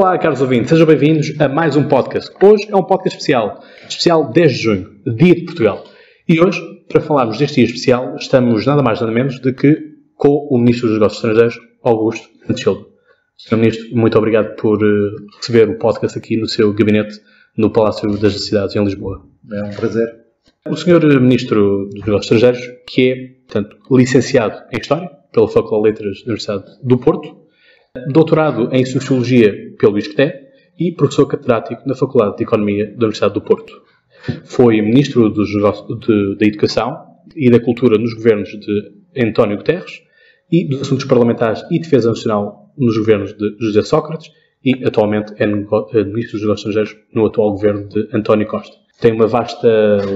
Olá, caros ouvintes, sejam bem-vindos a mais um podcast. Hoje é um podcast especial, especial 10 de junho, Dia de Portugal. E hoje, para falarmos deste dia especial, estamos nada mais nada menos do que com o Ministro dos Negócios Estrangeiros, Augusto Santos Sr. Ministro, muito obrigado por uh, receber o podcast aqui no seu gabinete no Palácio das Necessidades, em Lisboa. É um prazer. O Sr. Ministro dos Negócios Estrangeiros, que é, portanto, licenciado em História pela Faculdade de Letras da Universidade do Porto, doutorado em Sociologia pelo ISCTE e professor catedrático na Faculdade de Economia da Universidade do Porto. Foi Ministro dos de, da Educação e da Cultura nos governos de António Guterres e dos Assuntos Parlamentares e Defesa Nacional nos governos de José Sócrates e atualmente é Ministro dos Negócios Estrangeiros no atual governo de António Costa. Tem uma vasta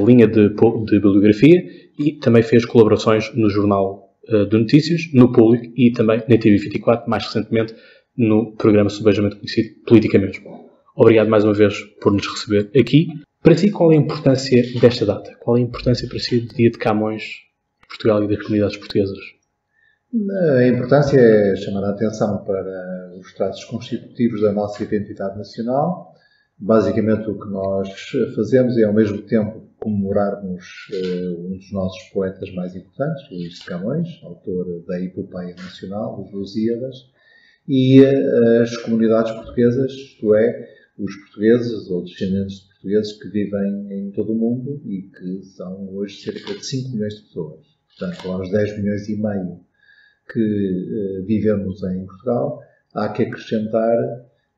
linha de, de bibliografia e também fez colaborações no jornal eh, de notícias, no público e também na TV24, mais recentemente no programa subejamente conhecido Política Mesmo. Obrigado mais uma vez por nos receber aqui. Para si, qual é a importância desta data? Qual é a importância para si do Dia de Camões, de Portugal e das comunidades portuguesas? A importância é chamar a atenção para os traços constitutivos da nossa identidade nacional. Basicamente, o que nós fazemos é, ao mesmo tempo, comemorarmos uh, um dos nossos poetas mais importantes, Luís de Camões, autor da Epopeia Nacional, os Lusíadas, e uh, as comunidades portuguesas, isto é, os portugueses ou descendentes de portugueses que vivem em todo o mundo e que são hoje cerca de 5 milhões de pessoas. Portanto, aos 10 milhões e meio que uh, vivemos em Portugal, há que acrescentar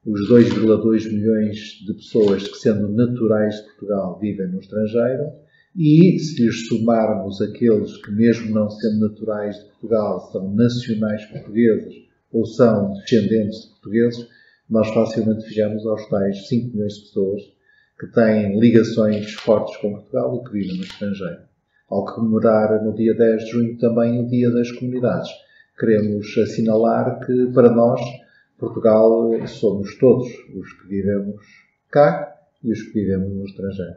os 2,2 milhões de pessoas que, sendo naturais de Portugal, vivem no estrangeiro, e se lhes somarmos aqueles que, mesmo não sendo naturais de Portugal, são nacionais portugueses ou são descendentes de portugueses, nós facilmente chegamos aos tais 5 milhões de pessoas que têm ligações fortes com Portugal e que vivem no estrangeiro. Ao comemorar no dia 10 de junho também o Dia das Comunidades, queremos assinalar que, para nós, Portugal somos todos os que vivemos cá e os que vivemos no estrangeiro.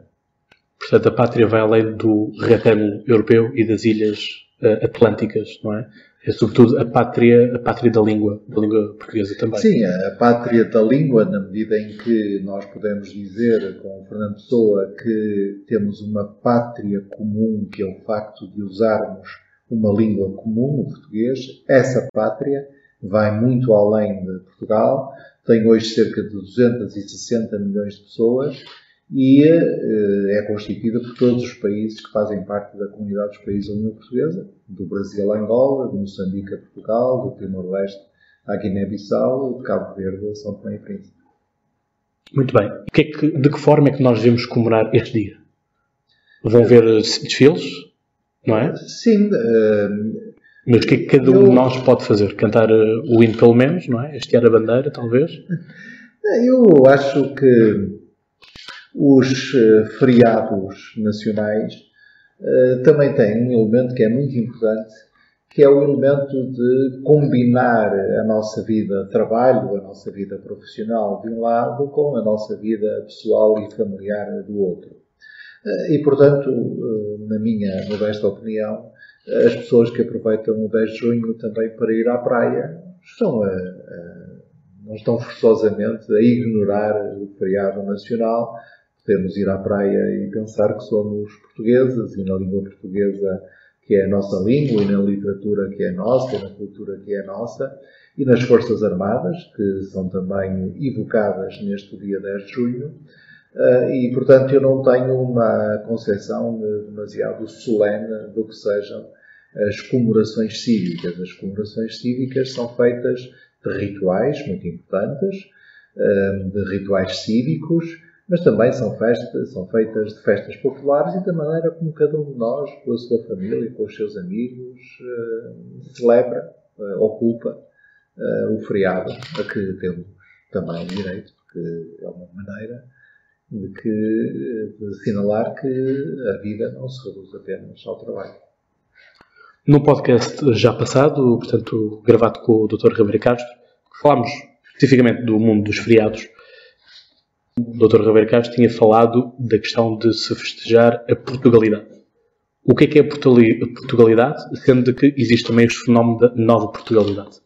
Portanto, a pátria vai além do retângulo europeu e das ilhas uh, atlânticas, não é? É sobretudo a pátria, a pátria da língua, da língua portuguesa também. Sim, a pátria da língua, na medida em que nós podemos dizer com Fernando Pessoa que temos uma pátria comum, que é o facto de usarmos uma língua comum, o português, essa pátria vai muito além de Portugal, tem hoje cerca de 260 milhões de pessoas e eh, é constituída por todos os países que fazem parte da comunidade dos países da União Portuguesa, do Brasil a Angola, do Moçambique a Portugal, do Timor-Leste à Guiné-Bissau, de Cabo Verde a São Tomé e Príncipe. Muito bem. Que é que, de que forma é que nós devemos comemorar este dia? Vão ver desfiles, não é? Sim. Uh, mas o que é que cada um de nós pode fazer? Cantar uh, o hino pelo menos, não é? Hastear a bandeira, talvez? Eu acho que os uh, feriados nacionais uh, também têm um elemento que é muito importante, que é o elemento de combinar a nossa vida de trabalho, a nossa vida profissional de um lado, com a nossa vida pessoal e familiar do outro. E, portanto, na minha modesta opinião, as pessoas que aproveitam o 10 de junho também para ir à praia estão a, a, não estão forçosamente a ignorar o feriado nacional. Podemos ir à praia e pensar que somos portugueses e na língua portuguesa que é a nossa língua e na literatura que é nossa e na cultura que é nossa e nas Forças Armadas, que são também evocadas neste dia 10 de junho. Uh, e, portanto, eu não tenho uma concepção demasiado solene do que sejam as comemorações cívicas. As comemorações cívicas são feitas de rituais muito importantes, uh, de rituais cívicos, mas também são, festas, são feitas de festas populares e da maneira como cada um de nós, com a sua família, com os seus amigos, uh, celebra, ocupa o feriado a que temos também direito, porque é uma maneira de, que, de assinalar que a vida não se reduz apenas ao trabalho. No podcast já passado, portanto, gravado com o Dr. Ribeiro Castro, falámos especificamente do mundo dos feriados. O Dr. Ribeiro Castro tinha falado da questão de se festejar a Portugalidade. O que é que é a Portugalidade, sendo que existe também este fenómeno da nova Portugalidade?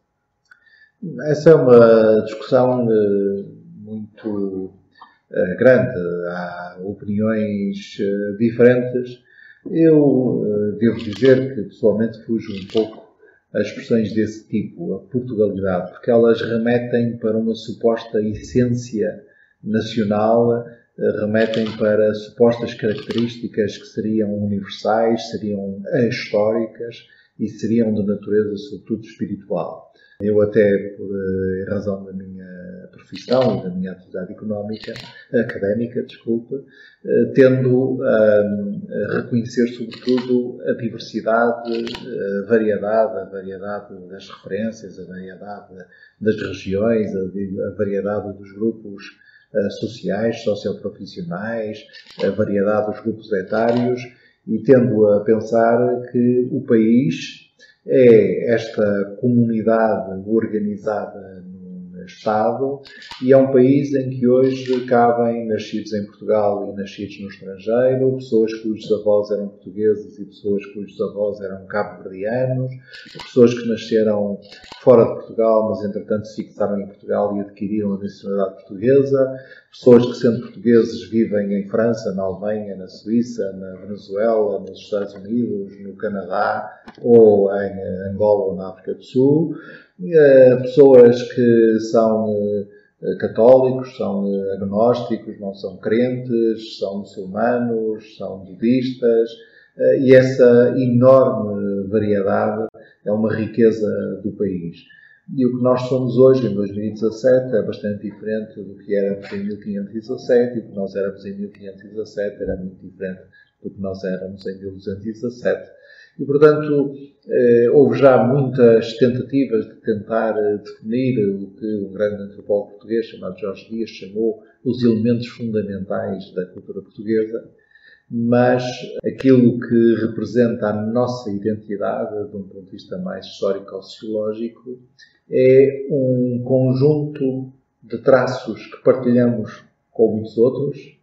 Essa é uma discussão eh, muito grande, há opiniões uh, diferentes. Eu uh, devo dizer que pessoalmente fujo um pouco as expressões desse tipo, a Portugalidade, porque elas remetem para uma suposta essência nacional, remetem para supostas características que seriam universais, seriam históricas e seriam de natureza, sobretudo, espiritual. Eu até, por eh, razão da minha profissão e da minha atividade económica, académica, desculpa, eh, tendo a reconhecer, sobretudo, a diversidade, a variedade, a variedade das referências, a variedade das regiões, a variedade dos grupos eh, sociais, socioprofissionais, a variedade dos grupos etários e tendo a pensar que o país é esta comunidade organizada Estado e é um país em que hoje cabem nascidos em Portugal e nascidos no estrangeiro, pessoas cujos avós eram portugueses e pessoas cujos avós eram cabo-verdianos, pessoas que nasceram fora de Portugal, mas entretanto se fixaram em Portugal e adquiriram a nacionalidade portuguesa, pessoas que sendo portugueses vivem em França, na Alemanha, na Suíça, na Venezuela, nos Estados Unidos, no Canadá ou em Angola ou na África do Sul, pessoas que são eh, católicos, são eh, agnósticos, não são crentes, são muçulmanos, são budistas, e essa enorme variedade é uma riqueza do país. E o que nós somos hoje, em 2017, é bastante diferente do que éramos em 1517, e o que nós éramos em 1517 era muito diferente do que nós éramos em 1217. E, portanto, eh, houve já muitas tentativas de tentar eh, definir o que um grande antropólogo português chamado Jorge Dias chamou os elementos fundamentais da cultura portuguesa, mas aquilo que representa a nossa identidade, de um ponto de vista mais histórico-sociológico, é um conjunto de traços que partilhamos com muitos outros,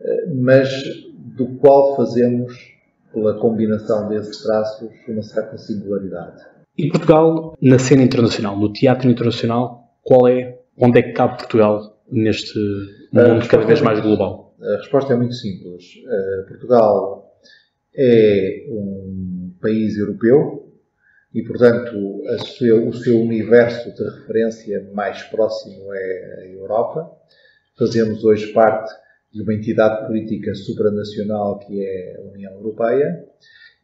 eh, mas do qual fazemos, pela combinação desses traços, uma certa singularidade. E Portugal, na cena internacional, no teatro internacional, qual é, onde é que cabe Portugal neste mundo cada vez é mais global? A resposta é muito simples. Uh, Portugal é um país europeu e, portanto, seu, o seu universo de referência mais próximo é a Europa. Fazemos hoje parte de uma entidade política supranacional que é a União Europeia.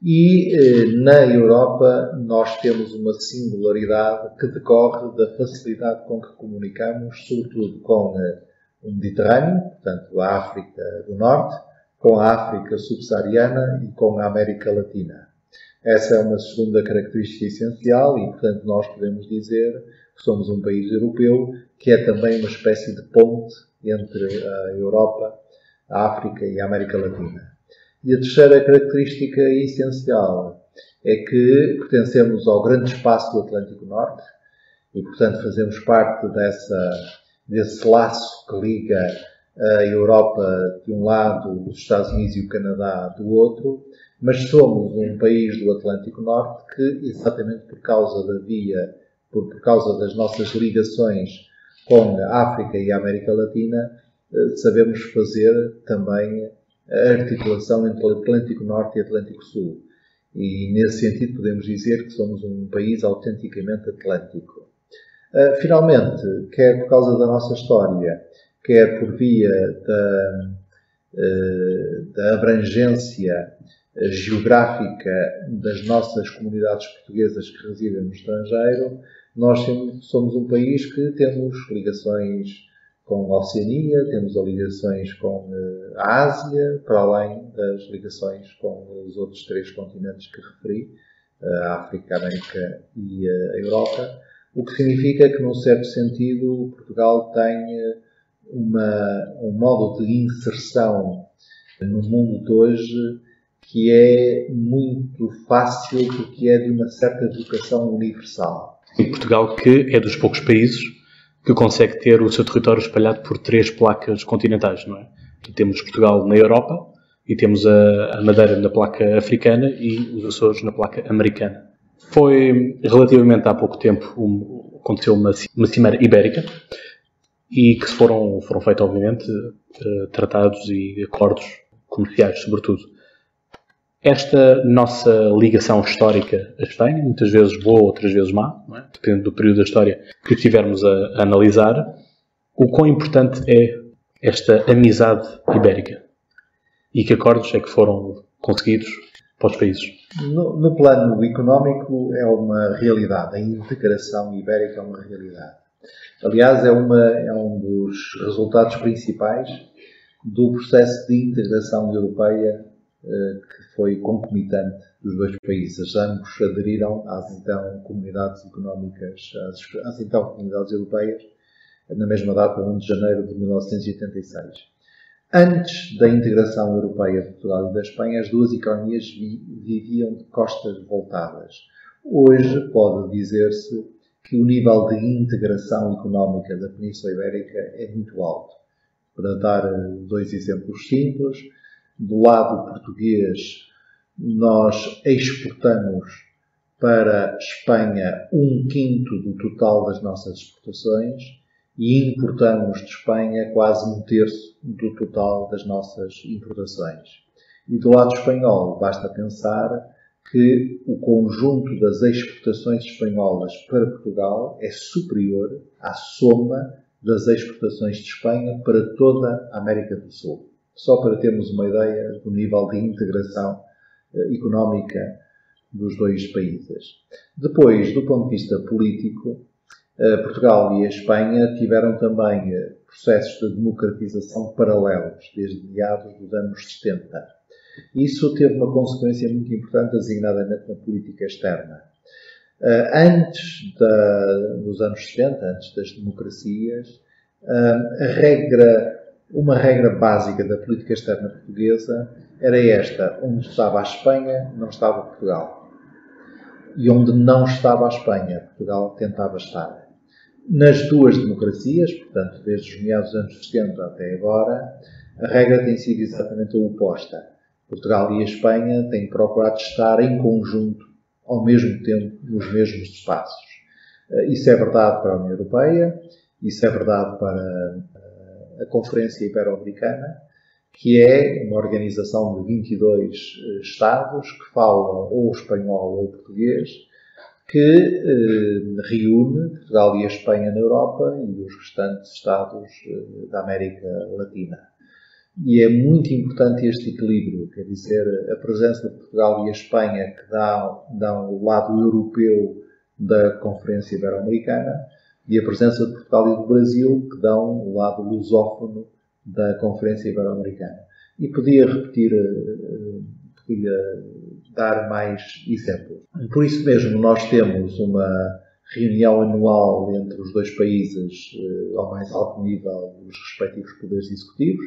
E eh, na Europa nós temos uma singularidade que decorre da facilidade com que comunicamos, sobretudo com eh, o Mediterrâneo, portanto a África do Norte, com a África subsaariana e com a América Latina. Essa é uma segunda característica essencial e, portanto, nós podemos dizer somos um país europeu que é também uma espécie de ponte entre a Europa, a África e a América Latina. E a terceira característica essencial é que pertencemos ao grande espaço do Atlântico Norte e, portanto, fazemos parte dessa desse laço que liga a Europa de um lado, os Estados Unidos e o Canadá do outro, mas somos um país do Atlântico Norte que, exatamente por causa da via, por, por causa das nossas ligações com a África e a América Latina, eh, sabemos fazer também a articulação entre Atlântico Norte e Atlântico Sul. E, nesse sentido, podemos dizer que somos um país autenticamente atlântico. Ah, finalmente, quer por causa da nossa história, quer por via da, ah, da abrangência geográfica das nossas comunidades portuguesas que residem no estrangeiro, nós somos um país que temos ligações com a Oceania, temos ligações com a Ásia, para além das ligações com os outros três continentes que referi, a África, a América e a Europa o que significa que, num certo sentido, Portugal tem uma, um modo de inserção no mundo de hoje que é muito fácil porque é de uma certa educação universal. E Portugal que é dos poucos países que consegue ter o seu território espalhado por três placas continentais, não é? temos Portugal na Europa e temos a, a Madeira na placa africana e os Açores na placa americana. Foi relativamente há pouco tempo, um, aconteceu uma, uma cimeira ibérica, e que foram, foram feitos, obviamente, uh, tratados e acordos comerciais, sobretudo. Esta nossa ligação histórica à Espanha, muitas vezes boa, outras vezes má, é? depende do período da história que estivermos a, a analisar, o quão importante é esta amizade ibérica e que acordos é que foram conseguidos para os países? No, no, plano económico é uma realidade, a integração ibérica é uma realidade. Aliás, é, uma, é um dos resultados principais do processo de integração europeia eh, que foi concomitante dos dois países. Ambos aderiram às então comunidades económicas, às, às então comunidades europeias, na mesma data, 1 de janeiro de 1986. Antes da integração europeia de Portugal e da Espanha, as duas economias viviam de costas voltadas. Hoje pode dizer-se que o nível de integração económica da Península Ibérica é muito alto. Para dar dois exemplos simples, do lado português, nós exportamos para Espanha um quinto do total das nossas exportações e importamos de Espanha quase um terço do total das nossas importações. E do lado espanhol, basta pensar que o conjunto das exportações espanholas para Portugal é superior à soma das exportações de Espanha para toda a América do Sul só para termos uma ideia do nível de integração económica dos dois países. Depois, do ponto de vista político, eh, Portugal e a Espanha tiveram também eh, processos de democratização paralelos, desde meados dos anos 70. Isso teve uma consequência muito importante, designadamente na política externa. Antes da, dos anos 70, antes das democracias, a regra uma regra básica da política externa portuguesa era esta: onde estava a Espanha, não estava Portugal. E onde não estava a Espanha, Portugal tentava estar. Nas duas democracias, portanto, desde os meados dos anos 70 até agora, a regra tem sido exatamente a oposta. Portugal e a Espanha têm procurado estar em conjunto, ao mesmo tempo, nos mesmos espaços. Isso é verdade para a União Europeia, isso é verdade para a Conferência Ibero-Americana, que é uma organização de 22 eh, Estados que falam ou espanhol ou português, que eh, reúne Portugal e a Espanha na Europa e os restantes Estados eh, da América Latina. E é muito importante este equilíbrio, quer dizer, a presença de Portugal e a Espanha que dá, dá o lado europeu da Conferência Ibero-Americana, e a presença de Portugal e do Brasil, que dão o lado lusófono da Conferência Ibero-Americana. E podia repetir, eh, podia dar mais exemplos. Por isso mesmo, nós temos uma reunião anual entre os dois países eh, ao mais alto nível dos respectivos poderes executivos.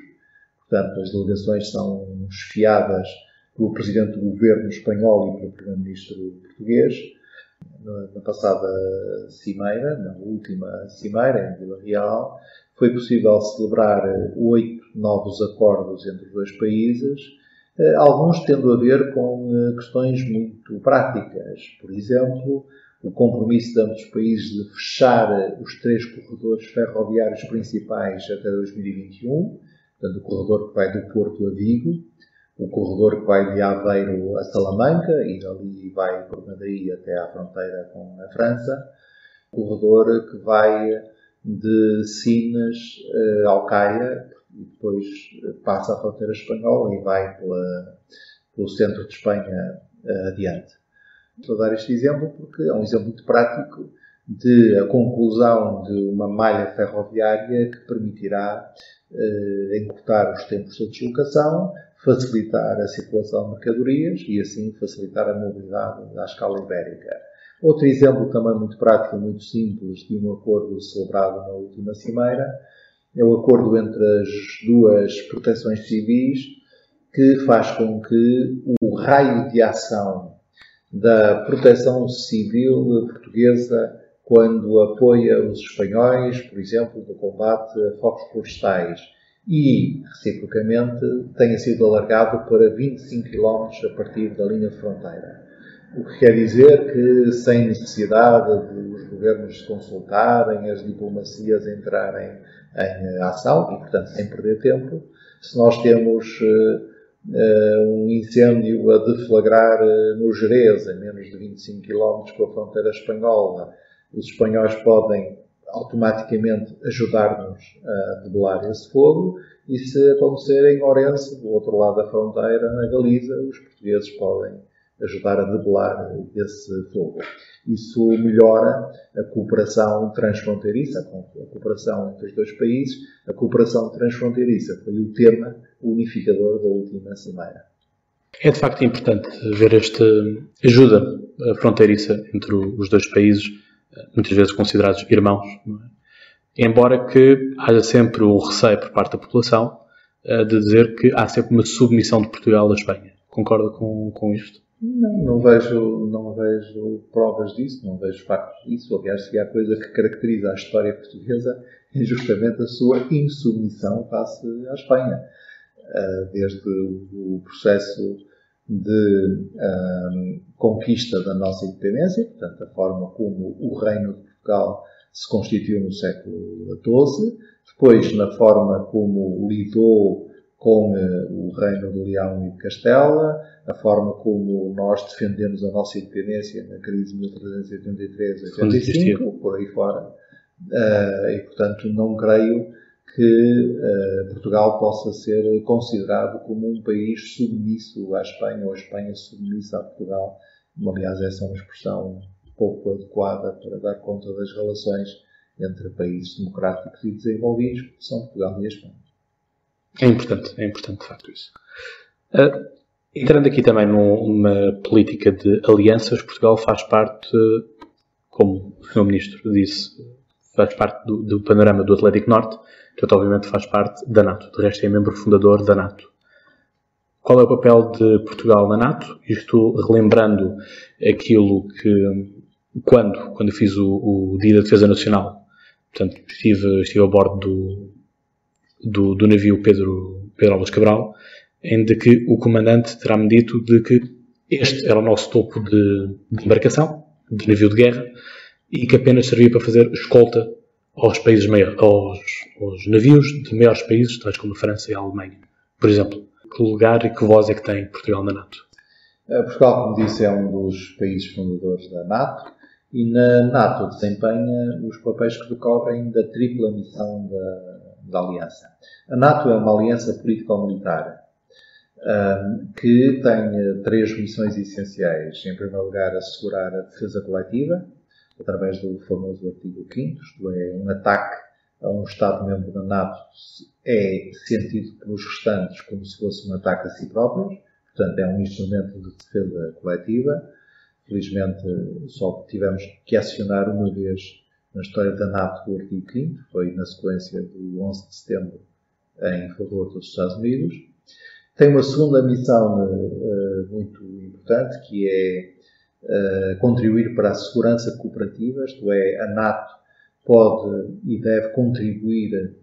Portanto, as delegações são esfiadas pelo Presidente do Governo espanhol e pelo Primeiro-Ministro português na passada cimeira, na última cimeira em Vila Real, foi possível celebrar oito novos acordos entre os dois países, eh, alguns tendo a ver com eh, questões muito práticas. Por exemplo, o compromisso de ambos os países de fechar os três corredores ferroviários principais até 2021, portanto, o corredor que vai do Porto a Vigo, o corredor que vai de Aveiro a Salamanca e dali vai por Madrid até à fronteira com a França. O corredor que vai de Sines uh, ao Caia e depois passa a fronteira espanhola e vai pela, pelo centro de Espanha uh, adiante. Estou a dar este exemplo porque é um exemplo muito prático de a conclusão de uma malha ferroviária que permitirá uh, encurtar os tempos de deslocação, facilitar a circulação de mercadorias e assim facilitar a mobilidade à escala ibérica. Outro exemplo também muito prático e muito simples de um acordo celebrado na última cimeira é o acordo entre as duas proteções civis que faz com que o raio de ação da proteção civil portuguesa quando apoia os espanhóis, por exemplo, no combate a focos florestais e, reciprocamente, tenha sido alargado para 25 km a partir da linha fronteira. O que quer dizer que, sem necessidade de os governos se consultarem, as diplomacias entrarem em ação, e, portanto, sem perder tempo, se nós temos uh, um incêndio a deflagrar uh, no Jerez, a menos de 25 km com a fronteira espanhola, os espanhóis podem automaticamente ajudar-nos a debelar esse fogo e se acontecer em Orense, do outro lado da fronteira, na Galiza, os portugueses podem ajudar a debelar esse fogo. Isso melhora a cooperação transfronteiriça, a cooperação entre os dois países. A cooperação transfronteiriça foi o tema unificador da última cimeira. É de facto importante ver esta ajuda fronteiriça entre os dois países, muitas vezes considerados irmãos, é? embora que haja sempre o receio por parte da população eh, de dizer que há sempre uma submissão de Portugal à Espanha. Concorda com, com isto? Não, não vejo, não vejo provas disso, não vejo factos disso. Aliás, se há coisa que caracteriza a história portuguesa é justamente a sua insubmissão face à Espanha. Ah, desde o processo de um, conquista da nossa independência, portanto, a forma como o Reino de Portugal se constituiu no século XII, depois na forma como lidou com uh, o Reino de Leão e de Castela, a forma como nós defendemos a nossa independência na crise de 1383-85, por aí fora. Uh, e, portanto, não creio que uh, Portugal possa ser considerado como um país submisso à Espanha ou a Espanha submissa a Portugal. Aliás, essa é uma expressão pouco adequada para dar conta das relações entre países democráticos e desenvolvidos, que são Portugal e a Espanha. É importante, é importante de facto isso. Uh, entrando aqui também numa política de alianças, Portugal faz parte, como o Sr. Ministro disse, faz parte do, do panorama do Atlético Norte, portanto, obviamente faz parte da NATO. De resto, é membro fundador da NATO. Qual é o papel de Portugal na NATO? Isto relembrando aquilo que, quando, quando fiz o, o Dia da Defesa Nacional, portanto, estive, estive a bordo do, do, do navio Pedro, Pedro Alves Cabral, em que o comandante terá-me dito de que este era o nosso topo de embarcação, de navio de guerra, e que apenas servia para fazer escolta aos países maiores, aos, aos, navios de maiores países, tais como a França e a Alemanha. Por exemplo, que lugar e que voz é que tem Portugal na NATO? Eh, Portugal, como disse, é um dos países fundadores da NATO e na NATO desempenha os papéis que decorrem da tripla missão da, da aliança. A NATO é uma aliança político-militar um, que tem três missões essenciais. Em primeiro lugar, assegurar a defesa coletiva, através do famoso artigo 5 isto é, um ataque a um Estado-membro da NATO é sentido pelos restantes como se fosse um ataque a si próprios, portanto é um instrumento de defesa coletiva. Felizmente só tivemos que acionar uma vez na história da NATO o artigo 5 foi na sequência do 11 de setembro em favor dos Estados Unidos. Tem uma segunda missão uh, muito importante que é uh, contribuir para a segurança cooperativa, isto é, a NATO pode e deve contribuir,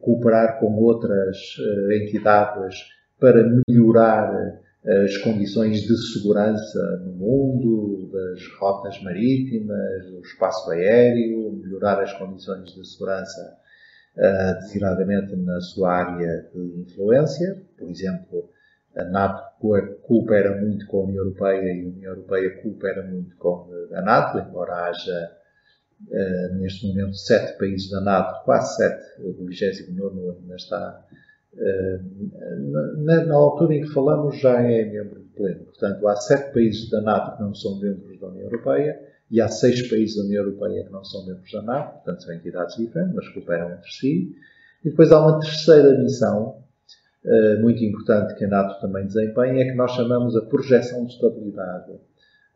cooperar com outras uh, entidades para melhorar as condições de segurança no mundo, das rotas marítimas, do espaço aéreo, melhorar as condições de segurança uh, designadamente na sua área de influência. Por exemplo, a NATO coopera muito com a União Europeia e a União Europeia coopera muito com a NATO, embora haja uh, neste momento sete países da NATO, quase sete, o 29 ainda está eh, na, na, altura em que falamos já é membro pleno. Portanto, há sete países da NATO que não são membros da União Europeia e há seis países da União Europeia que não são membros da NATO, portanto são entidades diferentes, mas cooperam entre si. E depois há uma terceira missão muito importante que a NATO também desempenha, é que nós chamamos a projeção de estabilidade.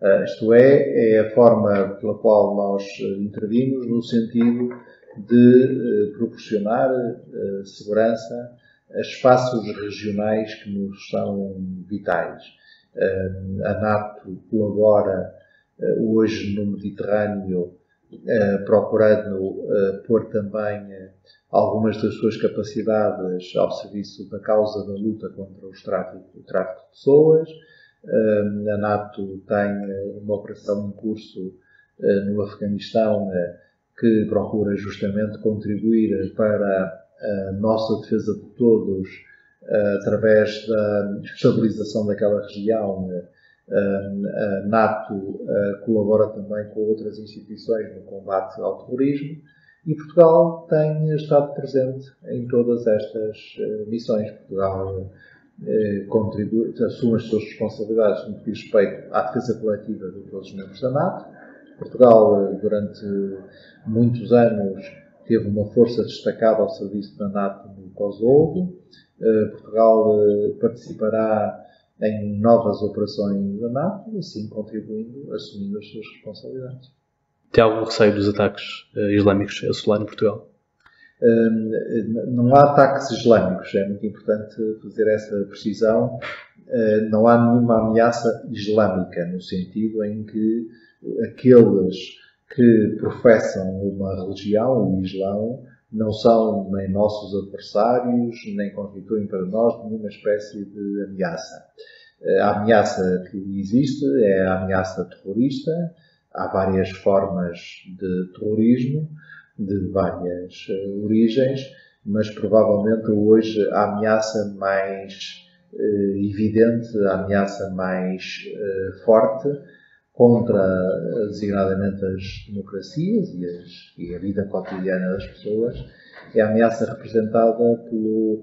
Uh, isto é, é a forma pela qual nós intervimos no sentido de proporcionar segurança a espaços regionais que nos são vitais. A NATO colabora eh, hoje no Mediterrâneo, eh, procurando eh, pôr também algumas das suas capacidades ao serviço da causa da luta contra tráfico, o tráfico de pessoas. A NATO tem uma operação em curso no Afeganistão que procura justamente contribuir para a nossa defesa de todos através da estabilização daquela região. A NATO colabora também com outras instituições no combate ao terrorismo e Portugal tem estado presente em todas estas missões. Portugal contribui, assume as suas responsabilidades no que diz respeito à defesa coletiva de todos os membros da NATO. Portugal, durante muitos anos, teve uma força destacada ao serviço da NATO no Kosovo. Portugal participará em novas operações da NATO, assim contribuindo, assumindo as suas responsabilidades. Tem algum receio dos ataques islâmicos a solar em Portugal? não há ataques islâmicos, é muito importante fazer essa precisão. não há nenhuma ameaça islâmica, no sentido em que aqueles que professam uma religião, o Islão, não são nem nossos adversários, nem constituem para nós nenhuma espécie de ameaça. A ameaça que existe é a ameaça terrorista. Há várias formas de terrorismo de várias uh, origens, mas provavelmente hoje a ameaça mais uh, evidente, a ameaça mais forte contra designadamente as democracias e, as, e, a vida cotidiana das pessoas é a ameaça representada pelo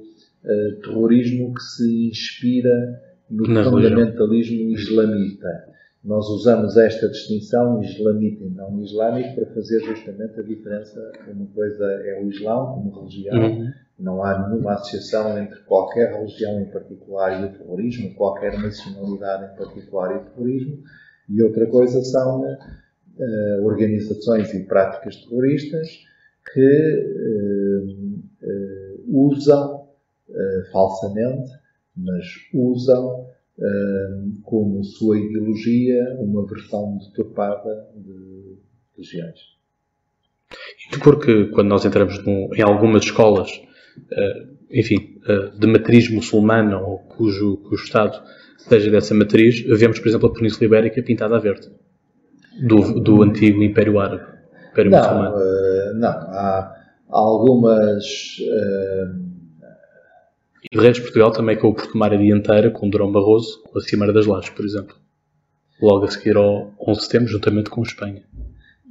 terrorismo que se inspira no Na fundamentalismo religião. islamita nós usamos esta distinção islamita e não islâmico para fazer justamente a diferença. Uma coisa é o Islão como religião, uhum. não há nenhuma associação entre qualquer religião em particular e o terrorismo, qualquer nacionalidade em particular e o terrorismo, e outra coisa são uh, organizações e práticas terroristas que uh, uh, usam falsamente, mas usam como sua ideologia uma versão deturpada de religiões. Porque quando nós entramos num, em algumas escolas, enfim, de matriz muçulmana ou cujo, cujo Estado seja dessa matriz, vemos, por exemplo, a Península Ibérica pintada a verde, do, do antigo Império Árabe, Império não, Muçulmano. Uh, não, há algumas e o Reis de Portugal também com o Porto Mar a dianteira, com o Durão Barroso, com a Cimeira das Lajes, por exemplo. Logo a seguir ao 11 de setembro, juntamente com Espanha.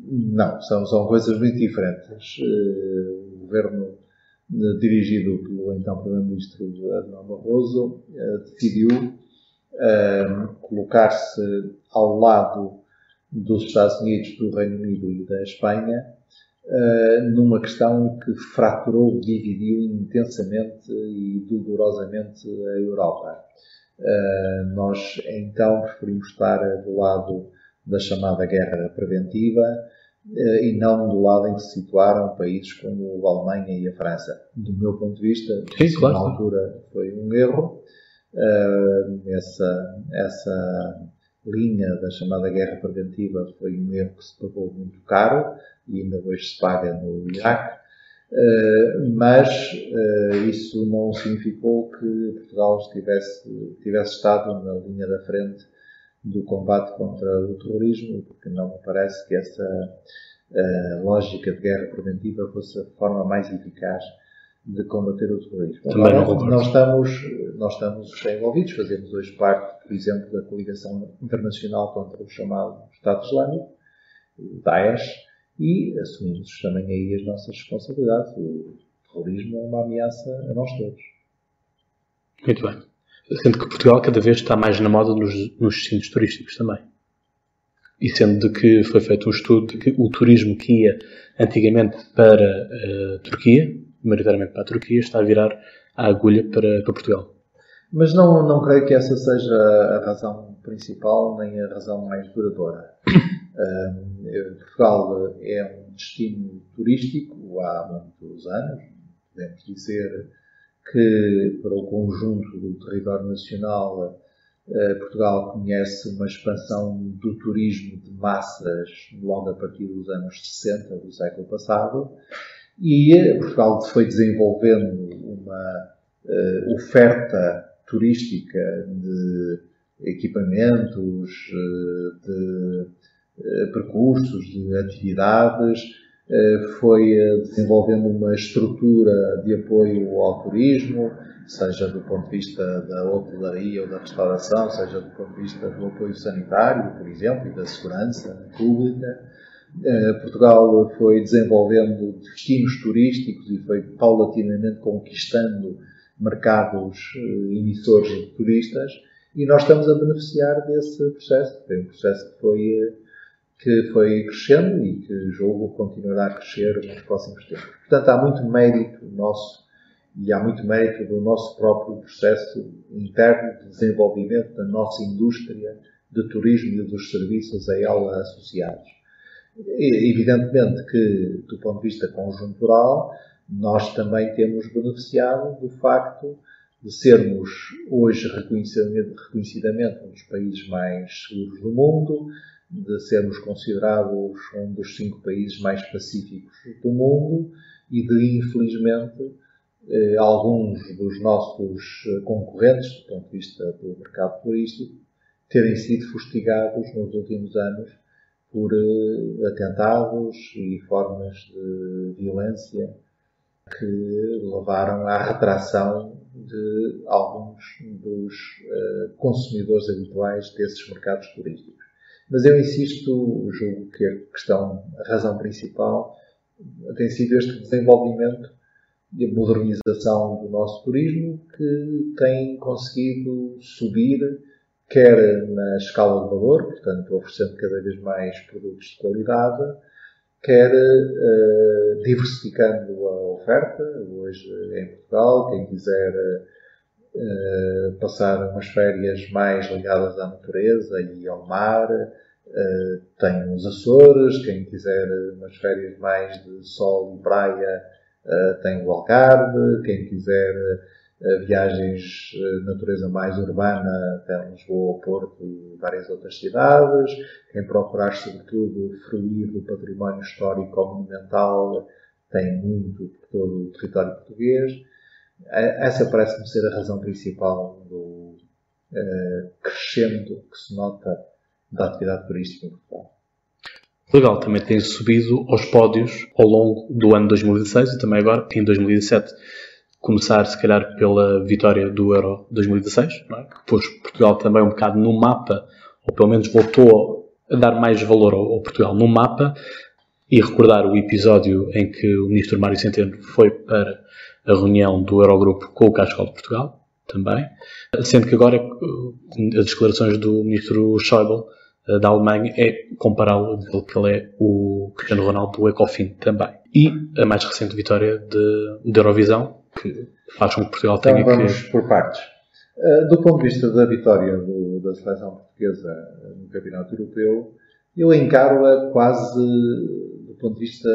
Não, são, são coisas muito diferentes. Uh, o governo uh, dirigido pelo então Primeiro-Ministro Durão Barroso uh, decidiu colocar-se ao lado dos Estados Unidos, do Reino Unido e da Espanha uh, numa questão que fraturou, dividiu intensamente e dolorosamente a Europa. Uh, nós então preferimos estar do lado da chamada guerra preventiva uh, e não do lado em que se situaram países como a Alemanha e a França. Do meu ponto de vista, Sim, claro. na altura foi um erro. Essa, essa linha da chamada guerra preventiva foi um erro que se pagou muito caro e ainda hoje se paga no Iraque, uh, mas uh, isso não significou que Portugal estivesse, tivesse estado na linha da frente do combate contra o terrorismo, porque não me parece que essa lógica de guerra preventiva fosse a forma mais eficaz de combater o terrorismo. Também não nós estamos, nós estamos envolvidos, fazemos hoje parte, por exemplo, da coligação internacional contra o chamado Estado Islâmico, Daesh, e assumimos também aí as nossas responsabilidades. O terrorismo é uma ameaça a nós todos. Muito bem. Sendo que Portugal cada vez está mais na moda nos, nos destinos turísticos também. E sendo de que foi feito um estudo de que o turismo que ia antigamente para a Turquia, maioritariamente para a Turquia, está a virar a agulha para, para Portugal. Mas não, não creio que essa seja a razão principal nem a razão mais duradoura. Portugal é um destino turístico há muitos anos. Podemos dizer que, para o conjunto do território nacional, eh, Portugal conhece uma expansão do turismo de massas logo a partir dos anos 60 do século passado e Portugal foi desenvolvendo uma uh, oferta turística de equipamentos, de percursos, de atividades, foi desenvolvendo uma estrutura de apoio ao turismo, seja do ponto de vista da hotelaria ou da restauração, seja do ponto de vista do apoio sanitário, por exemplo, e da segurança pública. Eh, Portugal foi desenvolvendo destinos turísticos e foi paulatinamente conquistando mercados eh, emissores de turistas e nós estamos a beneficiar desse processo. Foi um processo que foi, eh, que foi crescendo e que julgo continuará a crescer nos próximos tempos. Portanto, há muito mérito nosso e há muito mérito do nosso próprio processo interno de desenvolvimento da nossa indústria de turismo e dos serviços a ela associados. Evidentemente que, do ponto de vista conjuntural, nós também temos beneficiado do facto de sermos hoje reconhecidamente, reconhecidamente um dos países mais seguros do mundo, de sermos considerados um dos cinco países mais pacíficos do mundo e de, infelizmente, eh, alguns dos nossos eh, concorrentes, do ponto de vista do mercado turístico, terem sido fustigados nos últimos anos por eh, atentados e formas de violência que levaram à retração de alguns dos consumidores habituais desses mercados turísticos. Mas eu insisto, julgo que a questão, a razão principal tem sido este desenvolvimento e a modernização do nosso turismo que tem conseguido subir, quer na escala de valor, portanto, oferecendo cada vez mais produtos de qualidade, quer uh, diversificando a oferta. Hoje em Portugal, quem quiser uh, passar umas férias mais ligadas à natureza e ao mar, uh, tem os Açores. Quem quiser umas férias mais de sol e praia, tem o Algarve, quem quiser viagens uh, natureza mais urbana, tem Lisboa, Porto e várias outras cidades. Quem procurar, sobretudo, fruir do património histórico monumental, tem muito por todo o território português. Essa parece-me ser a razão principal do crescendo que se nota da atividade turística em Portugal. Legal também tem subido aos pódios ao longo do ano 2016 e também agora, em 2017, começar se calhar pela vitória do Euro 2016, não é? que pôs Portugal também um bocado no mapa, ou pelo menos voltou a dar mais valor ao, ao Portugal no mapa, e recordar o episódio em que o ministro Mário Centeno foi para a reunião do Eurogrupo com o Cascal de Portugal, também, sendo que agora eh, as declarações do ministro Schäuble eh, da Alemanha é compará-lo, que ele é o Cristiano Ronaldo do Ecofin também. E a mais recente vitória de, de Eurovisão, que faz com que Portugal então, tenha vamos que... por partes. Uh, do ponto de vista da vitória do, da seleção portuguesa no Campeonato Europeu, eu encaro-a quase do ponto de vista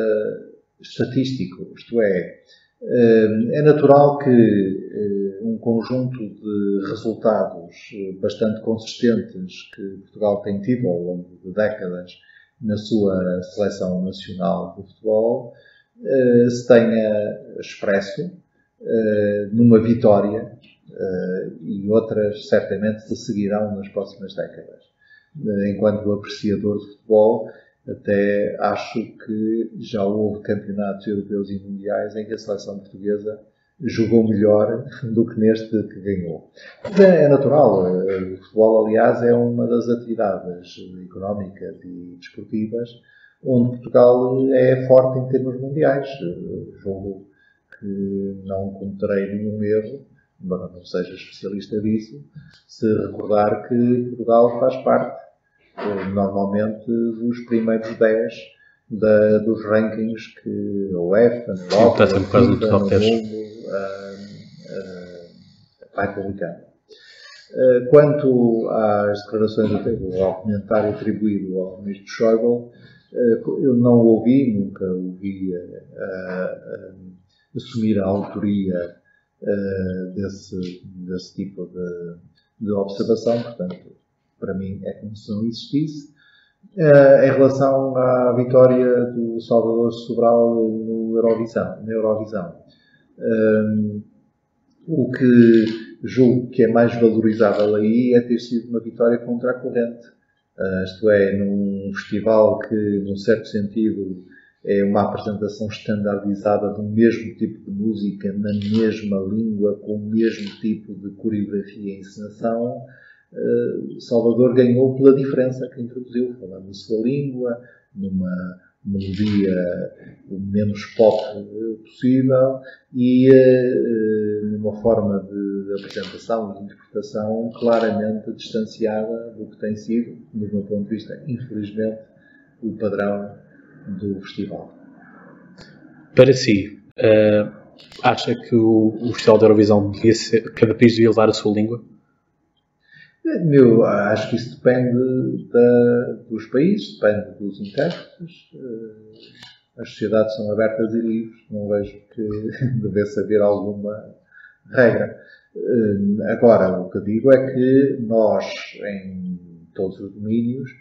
estatístico, isto é, uh, é natural que uh, um conjunto de resultados bastante consistentes que Portugal tem tido ao longo de décadas na sua seleção nacional de futebol eh, se tenha expresso eh, numa vitória eh, e outras certamente se seguirão nas próximas décadas. Enquanto apreciador de futebol, até acho que já houve campeonatos europeus e mundiais em que a seleção portuguesa jogou melhor do que neste que ganhou. Mas é, é natural. O futebol, aliás, é uma das atividades económicas e desportivas onde Portugal é forte em termos mundiais. Jogo que não cometerei nenhum erro, embora não seja especialista disso, se recordar que Portugal faz parte, eh, normalmente, dos primeiros 10 da, dos rankings que a UEFA, a Europa, a FIFA, no mundo, vai publicando. Quanto às declarações, ao comentário atribuído ao ministro Schäuble, eh, eu não o ouvi, nunca ouvi assumir a autoria eh, desse, desse tipo de, de observação, portanto, para mim é como se não existisse. Uh, em relação à vitória do Salvador Sobral no Eurovisão, na Eurovisão. Uh, o que julgo que é mais valorizável aí é ter sido uma vitória contra a corrente. Uh, isto é, num festival que, num certo sentido, é uma apresentação standardizada do mesmo tipo de música, na mesma língua, com o mesmo tipo de coreografia e encenação, uh, Salvador ganhou pela diferença que introduziu, falando a sua língua, numa melodia o menos pop possível e uh, numa forma de apresentação e de interpretação claramente distanciada do que tem sido, do meu ponto de vista, infelizmente, o padrão do festival. Para si, uh, acha que o, o Festival da Eurovisão devia ser, cada país devia levar a sua língua? Meu, acho que isso depende da, dos países, depende dos intérpretes. Eh, as sociedades são abertas e livres, não vejo que devesse haver alguma regra. Eh, agora, o que digo é que nós, em todos os domínios,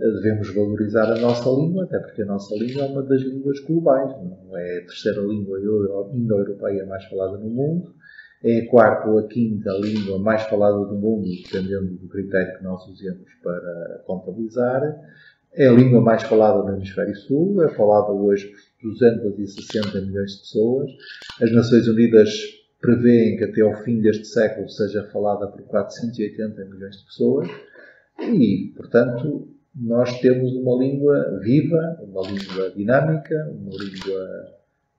devemos valorizar a nossa língua, até porque a nossa língua é uma das línguas globais, não é a terceira língua indo-europeia mais falada no mundo é a quarta ou a quinta língua mais falada do mundo, dependendo do critério que nós usemos para contabilizar. É a língua mais falada no Hemisfério Sul, é falada hoje por 260 milhões de pessoas. As Nações Unidas prevêem que até ao fim deste século seja falada por 480 milhões de pessoas. E, portanto, nós temos uma língua viva, uma língua dinâmica, uma língua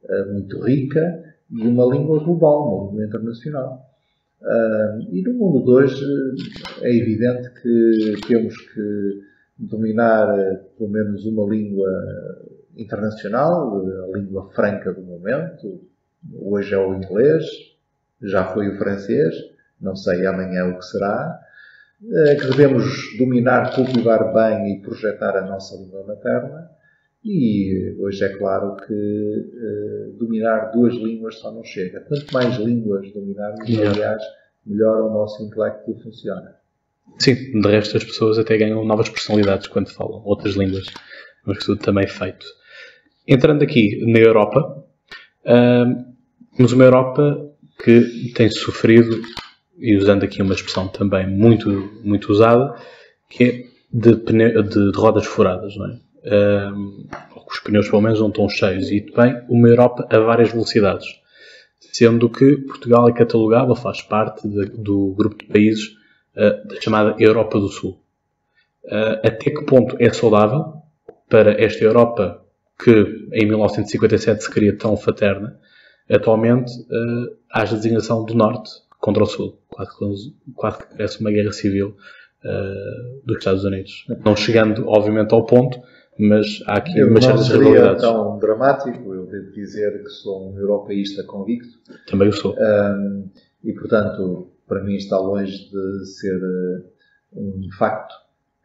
uh, muito rica e uma língua global, uma língua internacional. Uh, e no mundo de hoje é evidente que temos que dominar pelo menos uma língua internacional, a língua franca do momento. Hoje é o inglês, já foi o francês, não sei amanhã o que será. Uh, que devemos dominar, cultivar bem e projetar a nossa língua materna e hoje é claro que uh, dominar duas línguas só não chega. Quanto mais línguas dominarmos, yeah. aliás, melhor o nosso intelecto funciona. Sim, de resto as pessoas até ganham novas personalidades quando falam outras línguas, mas tudo também é feito. Entrando aqui na Europa, uh, temos uma Europa que tem sofrido, e usando aqui uma expressão também muito, muito usada, que é de, de, de rodas furadas, não é? um, os pneus pelo menos não estão cheios, e bem uma Europa a várias velocidades. Sendo que Portugal é catalogado, faz parte de, do grupo de países uh, da chamada Europa do Sul. Uh, até que ponto é saudável para esta Europa que em 1957 se queria tão fraterna, atualmente uh, haja designação do Norte contra o Sul. Quase que, quase que parece uma guerra civil uh, dos Estados Unidos. Não chegando, obviamente, ao ponto mas há aqui eu uma certas. Não tão dramático, eu devo dizer que sou um europeísta convicto. Também o sou. Um, e, portanto, para mim está longe de ser uh, um facto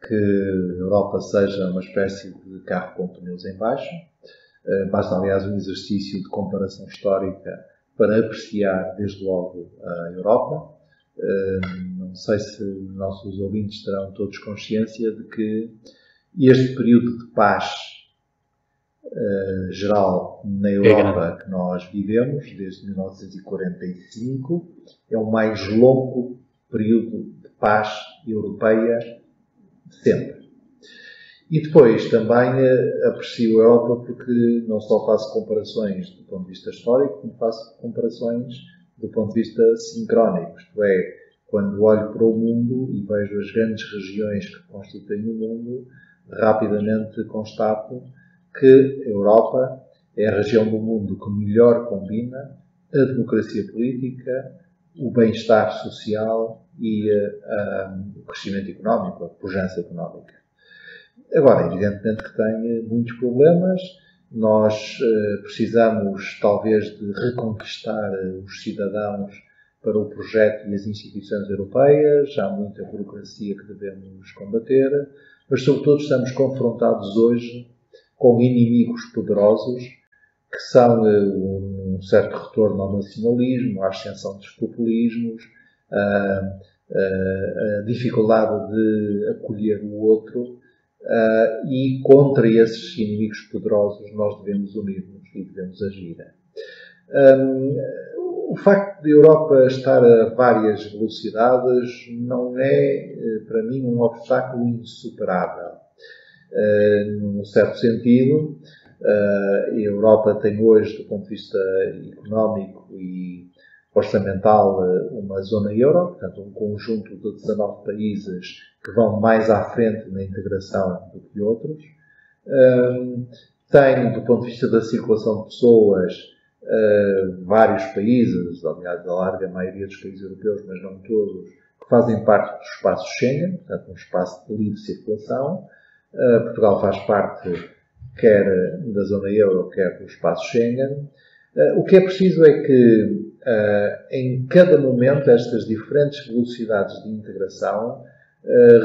que a Europa seja uma espécie de carro com pneus em baixo. Uh, basta, aliás, um exercício de comparação histórica para apreciar, desde logo, a Europa. Uh, não sei se nossos ouvintes terão todos consciência de que este período de paz uh, geral na Europa é que nós vivemos, desde 1945, é o mais longo período de paz europeia sempre. E depois também uh, aprecio a Europa porque não só faço comparações do ponto de vista histórico, como faço comparações do ponto de vista sincrónico, isto é, quando olho para o mundo e vejo as grandes regiões que constituem o mundo, rapidamente constato que a Europa é a região do mundo que melhor combina a democracia política, o bem-estar social e uh, o crescimento económico, a pujança económica. Agora, evidentemente que tem muitos problemas. Nós uh, precisamos, talvez, de reconquistar os cidadãos para o projeto e as instituições europeias. Há muita burocracia que devemos combater mas sobretudo estamos confrontados hoje com inimigos poderosos que são um certo retorno ao nacionalismo, à ascensão dos populismos, a, a, a dificuldade de acolher o outro uh, e contra esses inimigos poderosos nós devemos unir-nos e devemos agir. Um, o facto de a Europa estar a várias velocidades não é, para mim, um obstáculo insuperável. Num certo sentido, a Europa tem hoje, do ponto de vista económico e orçamental, uma zona euro, portanto, um conjunto de 19 países que vão mais à frente na integração do que outros. Tem, do ponto de vista da circulação de pessoas, vários países, aliás, a larga maioria dos países europeus, mas não todos, que fazem parte do espaço Schengen, portanto, um espaço de livre circulação. Portugal faz parte quer da zona euro, quer do espaço Schengen. O que é preciso é que, em cada momento, estas diferentes velocidades de integração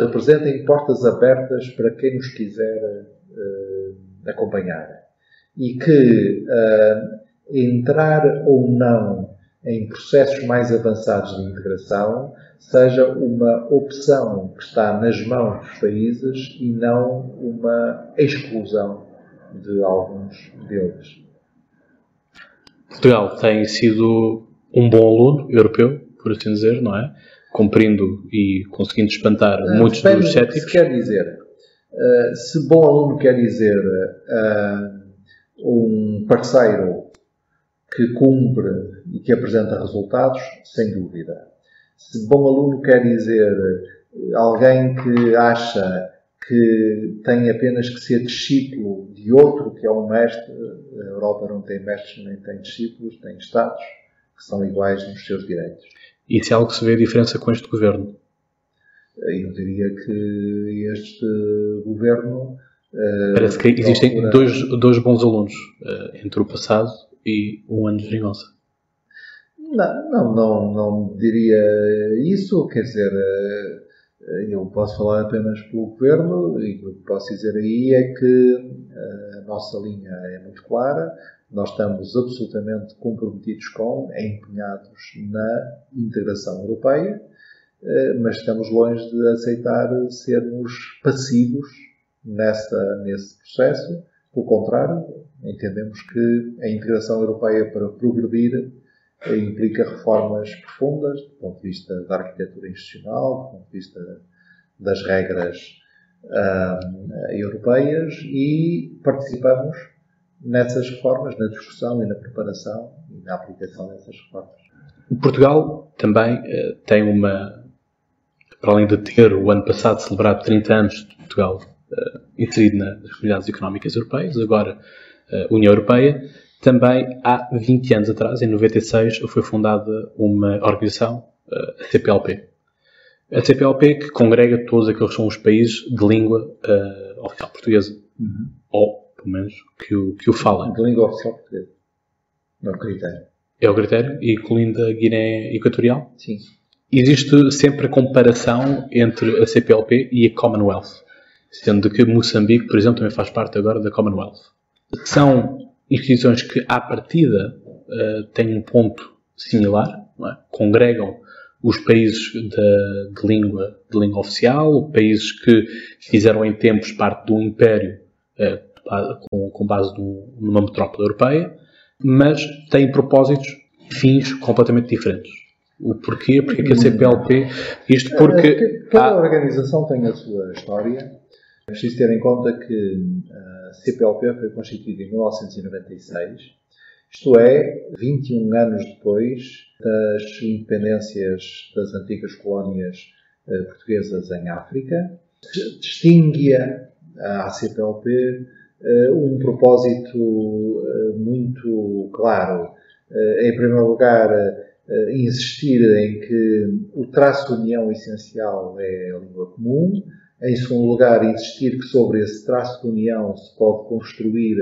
representem portas abertas para quem nos quiser acompanhar. E que entrar ou não em processos mais avançados de integração seja uma opção que está nas mãos dos países e não uma exclusão de alguns deles. Portugal tem sido um bom aluno europeu, por assim dizer, não é? Cumprindo e conseguindo espantar uh, muitos dos céticos. Se quer dizer, uh, se bom aluno quer dizer uh, um parceiro que cumpre e que apresenta resultados, sem dúvida. Se bom aluno quer dizer alguém que acha que tem apenas que ser discípulo de outro que é um mestre. A Europa não tem mestres nem tem discípulos, tem Estados que são iguais nos seus direitos. E se é algo que se vê a diferença com este governo? Eu diria que este governo. Eh, Parece que existem procura... dois, dois bons alunos uh, entre o passado e um ano de geringonça. Não, não, não, não diria isso. Quer dizer, eu posso falar apenas pelo Governo e o que posso dizer aí é que eh, a nossa linha é muito clara, nós estamos absolutamente comprometidos com, empenhados na integração europeia, eh, mas estamos longe de aceitar sermos passivos nessa, nesse processo. Pelo contrário, entendemos que a integração europeia para progredir implica reformas profundas do ponto de vista da arquitetura institucional, do ponto de vista das regras uh, europeias e participamos nessas reformas, na discussão e na preparação e na aplicação dessas reformas. Portugal também uh, tem uma, para além de ter o ano passado celebrado 30 anos de Portugal uh, inserido nas comunidades económicas europeias, agora uh, União Europeia, também há 20 anos atrás, em 96, foi fundada uma organização, a CPLP. A CPLP que congrega todos aqueles que são os países de língua oficial portuguesa. Uhum. Ou, pelo menos, que o, que o falem. De língua oficial portuguesa. É o critério. É o critério, incluindo a Guiné Equatorial? Sim. Existe sempre a comparação entre a CPLP e a Commonwealth, sendo que Moçambique, por exemplo, também faz parte agora da Commonwealth. São instituições que, à partida, uh, têm um ponto similar, é? congregam os países de, de, língua, de língua oficial, países que fizeram em tempos parte um império uh, com, com, base numa metrópole europeia, mas têm propósitos fins completamente diferentes. O porquê? Porque que a CPLP? Isto porque... Eh, cada há... organização tem a sua história. É preciso ter em conta que a CPLP foi constituída em 1996, isto é, 21 anos depois das independências das antigas colónias eh, portuguesas em África. Distinguia a CPLP eh, um propósito eh, muito claro. Em primeiro lugar, insistir em que o traço de união essencial é a língua comum, em segundo lugar, insistir que sobre esse traço de união se pode construir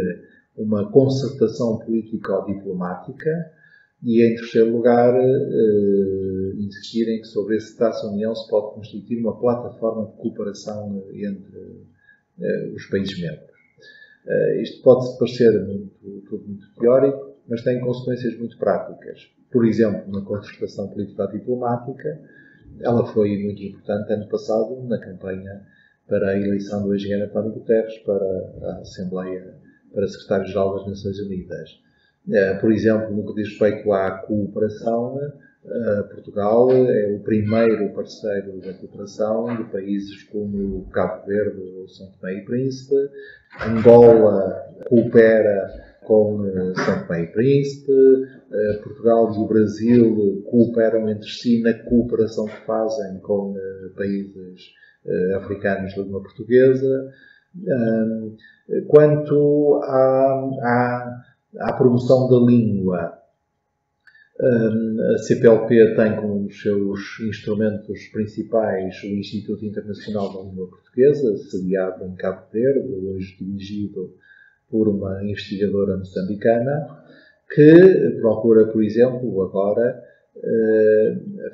uma concertação político-diplomática e, em terceiro lugar, eh, insistir em que sobre esse traço de união se pode constituir uma plataforma de cooperação entre eh, os países membros. Eh, isto pode parecer muito, tudo muito teórico, mas tem consequências muito práticas. Por exemplo, na concertação político-diplomática, ela foi muito importante ano passado na campanha para a eleição do engenheiro António Guterres para a Assembleia, para secretário-geral das Nações Unidas. Por exemplo, no que diz respeito à cooperação, Portugal é o primeiro parceiro da cooperação de países como Cabo Verde ou São Tomé e Príncipe. Angola coopera com São Tomé e Príncipe. Portugal e o Brasil cooperam entre si na cooperação que fazem com países africanos de língua portuguesa. Quanto à, à, à promoção da língua, a CPLP tem como seus instrumentos principais o Instituto Internacional da Língua Portuguesa, sediado em Cabo Verde, hoje dirigido por uma investigadora moçambicana, que procura, por exemplo, agora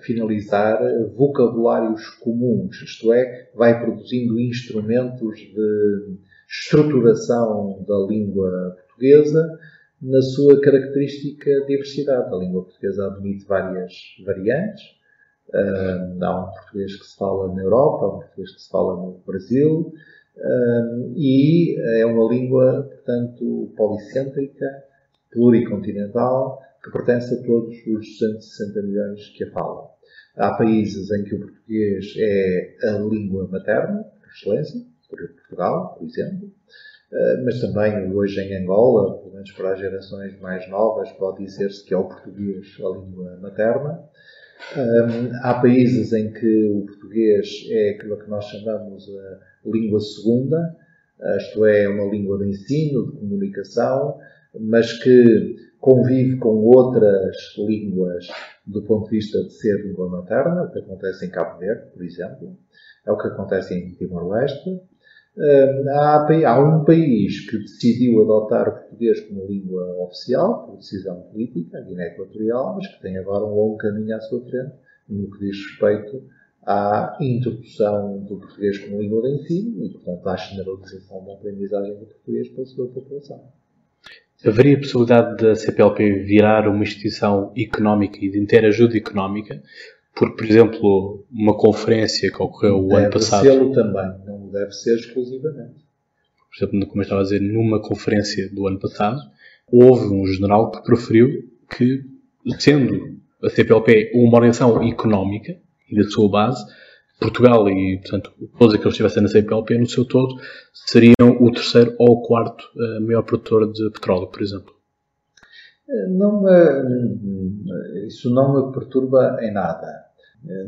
finalizar vocabulários comuns, isto é, vai produzindo instrumentos de estruturação da língua portuguesa na sua característica diversidade. A língua portuguesa admite várias variantes. Há um português que se fala na Europa, há um português que se fala no Brasil, e é uma língua, portanto, policêntrica, pluricontinental, que pertence a todos os 260 milhões que a falam. Há países em que o português é a língua materna, por excelência, por Portugal, por exemplo, mas também hoje em Angola, pelo menos para as gerações mais novas, pode dizer-se que é o português a língua materna. Eh, há países em que o português é aquilo que nós chamamos a língua segunda, eh, isto é, uma língua de ensino, de comunicação, mas que convive com outras línguas do ponto de vista de ser língua materna, o que acontece em Cabo Verde, por exemplo, é o que acontece em Timor-Leste. Há, há, um país que decidiu adotar o português como língua oficial, por decisão política, a Guiné Equatorial, mas que tem agora um longo caminho à sua frente no que diz respeito à introdução do português como língua de ensino e, portanto, à generalização da aprendizagem do português pela sua população. Haveria possibilidade da CPLP virar uma instituição económica e de interajuda económica, por, por exemplo, uma conferência que ocorreu o deve ano passado. Deve ser também, não deve ser exclusivamente. Por exemplo, como eu estava a dizer, numa conferência do ano passado, houve um general que preferiu que, sendo a CPLP uma organização económica e da sua base, Portugal e, portanto, todos aqueles que estivessem na CPLP no seu todo seriam o terceiro ou o quarto uh, maior produtor de petróleo, por exemplo. Não me, isso não me perturba em nada.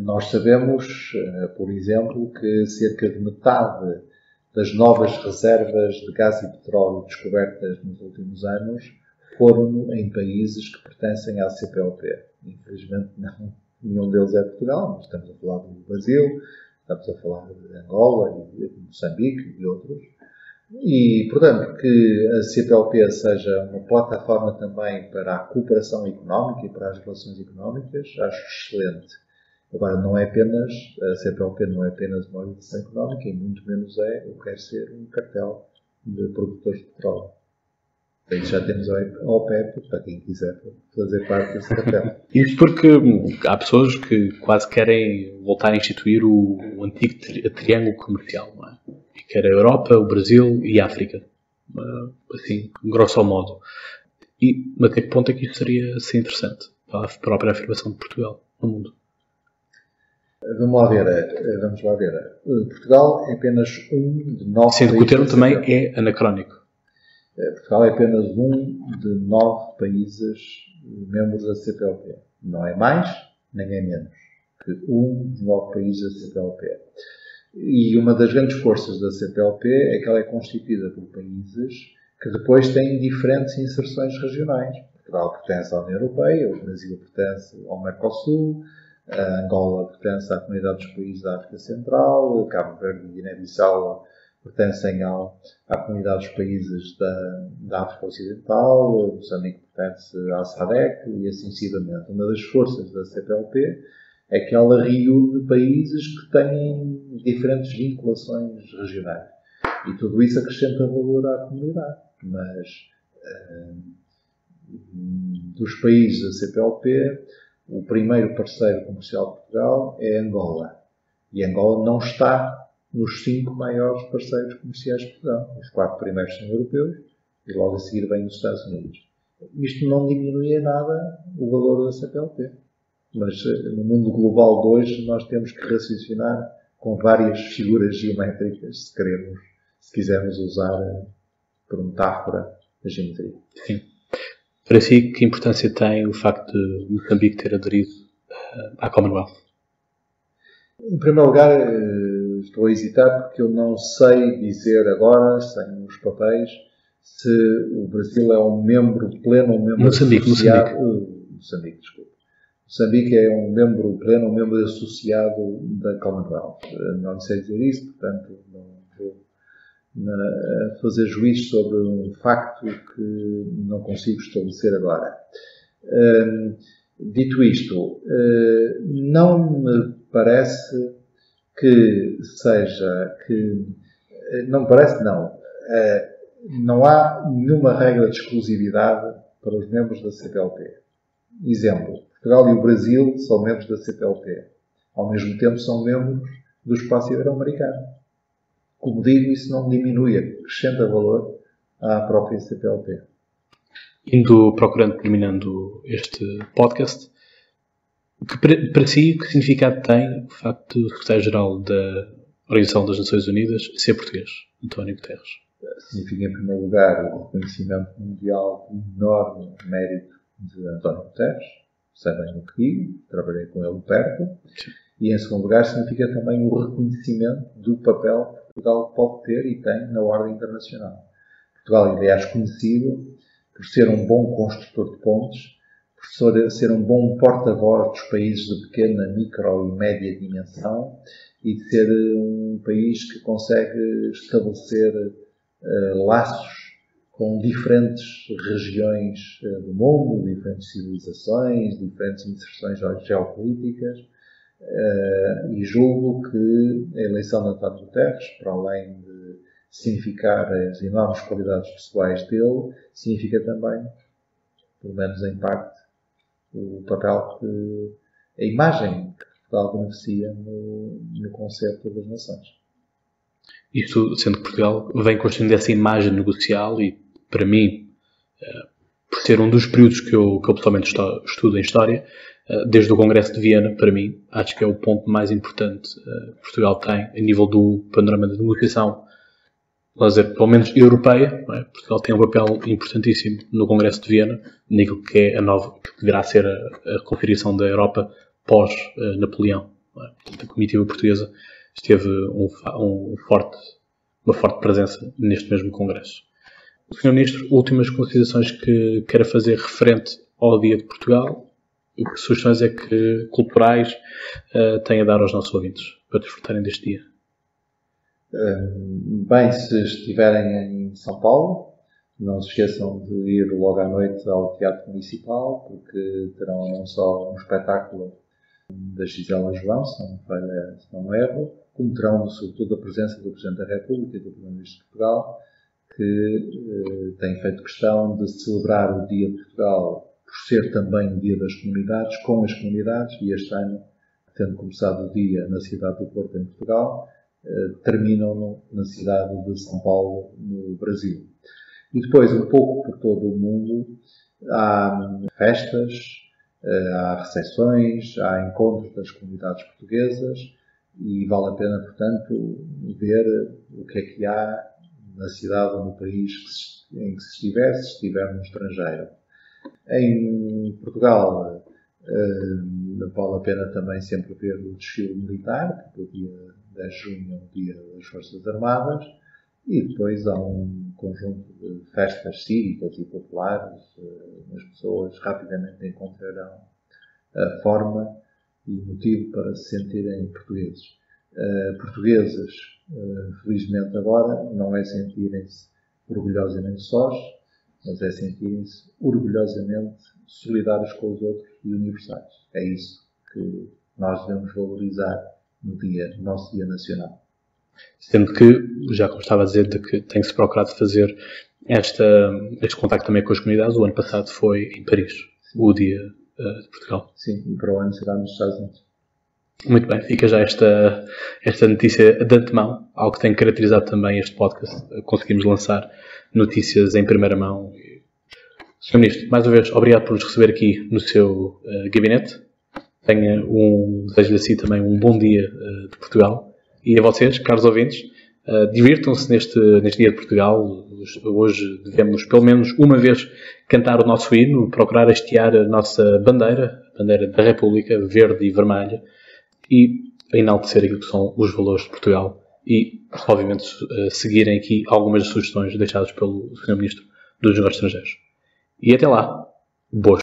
Nós sabemos, eh, por exemplo, que cerca de metade das novas reservas de gás e petróleo descobertas nos últimos anos foram em países que pertencem à CPLP. Infelizmente, não, nenhum deles é Portugal, mas estamos a falar do Brasil, estamos a falar de Angola, de Moçambique e outros. E, portanto, que a CPLP seja uma plataforma também para a cooperação económica e para as relações económicas, acho excelente. Agora, não é apenas, a CPLP não é apenas uma organização económica e muito menos é, ou quer ser, um cartel de produtores de petróleo. Aí já temos a OPEP para quem quiser fazer parte desse cartel. Isto porque há pessoas que quase querem voltar a instituir o, o antigo tri triângulo comercial, não é? Que era a Europa, o Brasil e a África. Assim, grosso modo. E até que ponto é que isto seria assim, interessante para a própria afirmação de Portugal no mundo? Vamos lá ver. Eh, vamos lá ver. Eh, Portugal é apenas um de nove Sendo que o termo também é anacrónico. Eh, Portugal é apenas um de nove países membros da CPLP. Não é mais, nem é menos que um de nove países da CPLP. E uma das grandes forças da CPLP é que ela é constituída por países que depois têm diferentes inserções regionais. Portugal pertence à União Europeia, o Brasil pertence ao Mercosul, a Angola pertence à comunidade dos países da África Central, Cabo Verde e Guiné-Bissau pertencem ao, à comunidade dos países da, da África Ocidental, Moçambique pertence à SADEC e assim sucessivamente. Uma das forças da CPLP é que ela reúne países que têm diferentes vinculações regionais. E tudo isso acrescenta valor à comunidade. Mas uh, dos países da CPLP, o primeiro parceiro comercial de Portugal é Angola. E Angola não está nos cinco maiores parceiros comerciais de Portugal. Os quatro primeiros são europeus e logo a seguir vêm os Estados Unidos. Isto não diminui em nada o valor da CPLP. Mas eh, no mundo global de hoje nós temos que raciocinar com várias figuras geométricas se queremos, se quisermos usar eh, por metáfora a geometria. Sim. Para si, que importância tem o facto de Moçambique ter aderido uh, à Commonwealth? Em primeiro lugar, uh, estou a hesitar porque eu não sei dizer agora, sem os papéis, se o Brasil é um membro pleno, um membro Moçambique, associado... Moçambique. Uh, Moçambique, desculpa. Moçambique é um membro pleno, um membro associado da Commonwealth. Não sei dizer isso, portanto, não vou a fazer juízo sobre um facto que não consigo estabelecer agora. Hum, dito isto, hum, não me parece que seja que não me parece não não há nenhuma regra de exclusividade para os membros da CPLP. Exemplo: Portugal e o Brasil são membros da CPLP. Ao mesmo tempo são membros do espaço ibero-americano. Como digo, isso não diminui, acrescenta valor à própria CPLP. Indo procurando, terminando este podcast, que para, para si, que significado tem o facto do secretário-geral da Organização das Nações Unidas ser português, António Guterres? Significa, em primeiro lugar, o reconhecimento mundial do enorme mérito de António Guterres. Sabem o que digo, trabalhei com ele perto. Sim. E, em segundo lugar, significa também o reconhecimento do papel Portugal pode ter e tem na ordem internacional. Portugal, aliás, conhecido por ser um bom construtor de pontes, por ser um bom porta-voz dos países de pequena, micro e média dimensão e de ser um país que consegue estabelecer uh, laços com diferentes regiões uh, do mundo, diferentes civilizações, diferentes inserções geopolíticas Uh, e julgo que a eleição de António Guterres, para além de significar as enormes qualidades pessoais dele, significa também, pelo menos em parte, o papel que a imagem que Portugal beneficia no, no conceito das nações. Isto, sendo que Portugal vem construindo essa imagem negocial e, para mim, uh, por ser um dos períodos que eu, que eu pessoalmente estudo em História, eh, desde o Congresso de Viena, para mim, acho que é o ponto mais importante eh, que Portugal tem a nível do panorama de negociação, dizer, pelo menos europeia. É? Portugal tem um papel importantíssimo no Congresso de Viena, naquilo que é a nova, que deverá ser a, a da Europa pós-Napoleão. É? A comitiva portuguesa esteve um, um forte, uma forte presença neste mesmo Congresso. Sr. Ministro, últimas considerações que queira fazer referente ao Dia de Portugal e que sugestões é que culturais uh, tem a dar aos nossos ouvintes para desfrutarem deste dia? Uh, bem, se estiverem em São Paulo, não se esqueçam de ir logo à noite ao Teatro Municipal, porque terão não só um espetáculo da Gisela João, se não, falha, se não erro, como terão, sobretudo, a presença do Presidente da República e do Primeiro-Ministro de Portugal, que eh, tem feito questão de celebrar o Dia de Portugal por ser também o Dia das Comunidades, com as comunidades, e este ano, tendo começado o dia na cidade do Porto, em Portugal, eh, terminam na cidade de São Paulo, no Brasil. E depois, um pouco por todo o mundo, há festas, eh, há recepções, há encontros das comunidades portuguesas e vale a pena, portanto, ver o que é que há na cidade ou no país em que se estiver, se estiver no estrangeiro. Em Portugal, uh, vale a pena também sempre ver o desfile militar, porque o dia 10 de junho é o dia das Forças Armadas, e depois há um conjunto de festas cívicas e populares, uh, as pessoas rapidamente encontrarão a forma e motivo para se sentirem portugueses. Uh, portugueses, uh, felizmente agora, não é sentirem-se orgulhosamente sós, mas é sentirem-se orgulhosamente solidários com os outros e universais. É isso que nós devemos valorizar no dia, no nosso Dia Nacional. Sendo que, já como estava a dizer, de que tem-se procurado fazer esta, este contacto também com as comunidades. O ano passado foi em Paris, Sim. o Dia uh, de Portugal. Sim, e para o ano será nos Estados Unidos. Muito bem, fica já esta, esta notícia de antemão, algo que tem caracterizado também este podcast. Conseguimos lançar notícias em primeira mão Sr. Ministro, mais uma vez, obrigado por nos receber aqui no seu uh, gabinete. Tenha um, desejo-lhe assim também um bom dia uh, de Portugal. E a vocês, caros ouvintes, uh, divirtam-se neste, neste dia de Portugal. Hoje devemos, pelo menos uma vez, cantar o nosso hino, procurar hastear a nossa bandeira, a bandeira da República, verde e vermelha, e enaltecer aquilo que são os valores de Portugal e, obviamente, seguirem aqui algumas sugestões deixadas pelo Sr. Ministro dos Negócios Estrangeiros. E até lá, boas